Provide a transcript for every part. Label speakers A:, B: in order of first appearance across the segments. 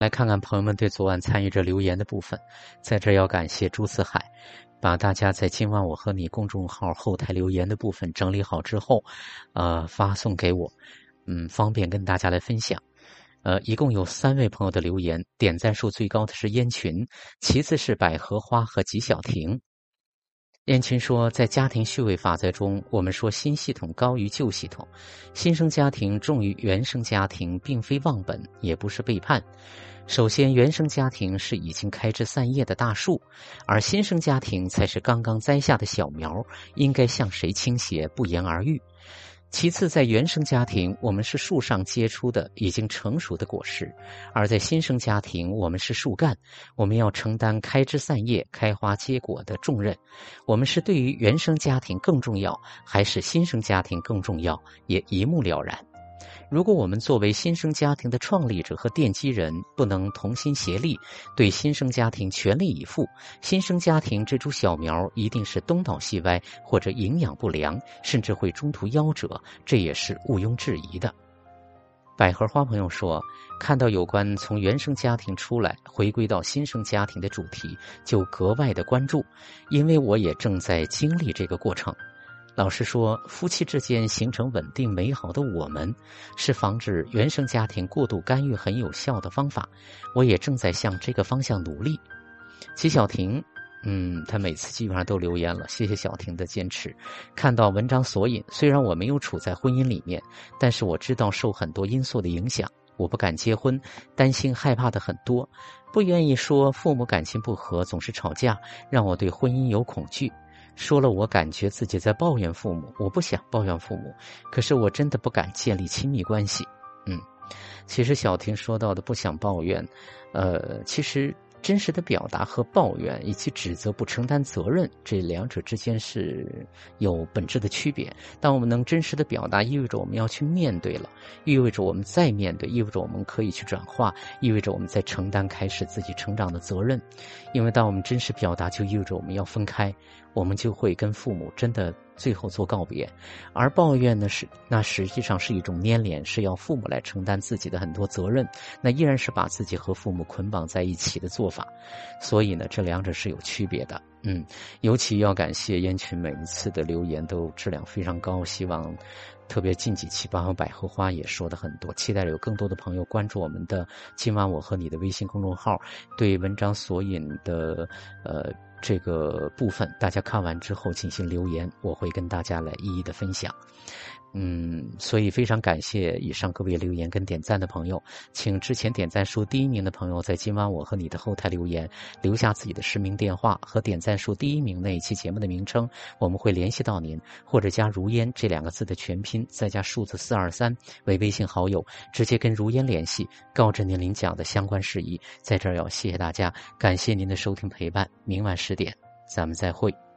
A: 来看看朋友们对昨晚参与者留言的部分，在这要感谢朱四海，把大家在今晚我和你公众号后台留言的部分整理好之后，呃，发送给我，嗯，方便跟大家来分享。呃，一共有三位朋友的留言，点赞数最高的是烟群，其次是百合花和吉小婷。燕青说，在家庭序位法则中，我们说新系统高于旧系统，新生家庭重于原生家庭，并非忘本，也不是背叛。首先，原生家庭是已经开枝散叶的大树，而新生家庭才是刚刚栽下的小苗，应该向谁倾斜，不言而喻。其次，在原生家庭，我们是树上结出的已经成熟的果实；而在新生家庭，我们是树干，我们要承担开枝散叶、开花结果的重任。我们是对于原生家庭更重要，还是新生家庭更重要，也一目了然。如果我们作为新生家庭的创立者和奠基人，不能同心协力，对新生家庭全力以赴，新生家庭这株小苗一定是东倒西歪，或者营养不良，甚至会中途夭折，这也是毋庸置疑的。百合花朋友说，看到有关从原生家庭出来回归到新生家庭的主题，就格外的关注，因为我也正在经历这个过程。老实说，夫妻之间形成稳定美好的我们，是防止原生家庭过度干预很有效的方法。我也正在向这个方向努力。齐小婷，嗯，她每次基本上都留言了，谢谢小婷的坚持。看到文章索引，虽然我没有处在婚姻里面，但是我知道受很多因素的影响，我不敢结婚，担心害怕的很多，不愿意说父母感情不和，总是吵架，让我对婚姻有恐惧。说了，我感觉自己在抱怨父母，我不想抱怨父母，可是我真的不敢建立亲密关系。嗯，其实小婷说到的不想抱怨，呃，其实。真实的表达和抱怨以及指责不承担责任，这两者之间是有本质的区别。当我们能真实的表达，意味着我们要去面对了，意味着我们再面对，意味着我们可以去转化，意味着我们在承担开始自己成长的责任。因为当我们真实表达，就意味着我们要分开，我们就会跟父母真的。最后做告别，而抱怨呢是那实际上是一种粘连，是要父母来承担自己的很多责任，那依然是把自己和父母捆绑在一起的做法，所以呢这两者是有区别的。嗯，尤其要感谢燕群每一次的留言都质量非常高，希望特别近几期包括百合花也说的很多，期待有更多的朋友关注我们的今晚我和你的微信公众号，对文章索引的呃。这个部分大家看完之后进行留言，我会跟大家来一一的分享。嗯，所以非常感谢以上各位留言跟点赞的朋友，请之前点赞数第一名的朋友在今晚我和你的后台留言，留下自己的实名电话和点赞数第一名那一期节目的名称，我们会联系到您，或者加“如烟”这两个字的全拼，再加数字四二三为微信好友，直接跟如烟联系，告知您领奖的相关事宜。在这儿要谢谢大家，感谢您的收听陪伴，明晚十点咱们再会。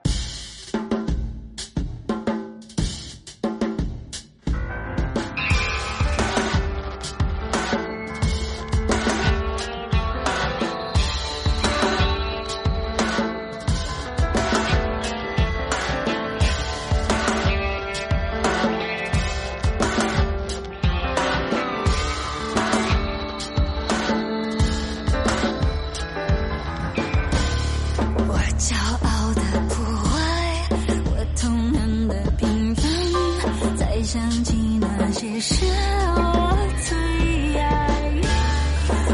B: 你那些是我最爱，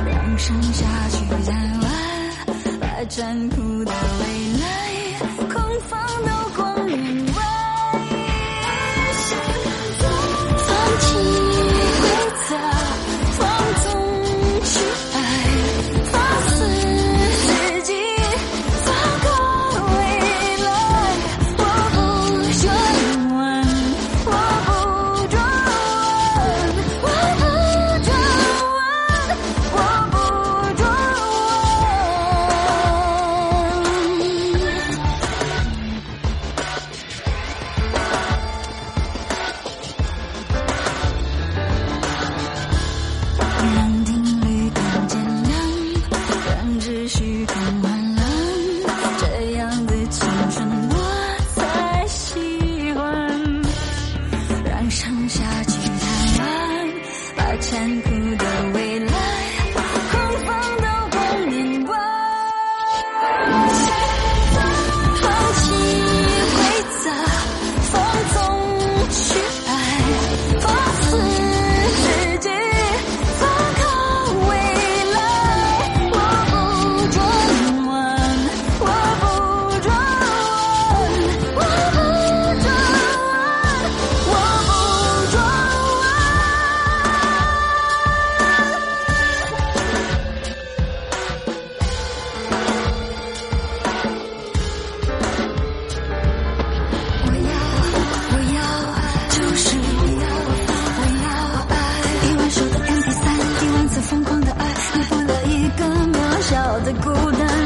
B: 让盛夏去染完，把残酷的未来空放到。把残酷的。小的孤单。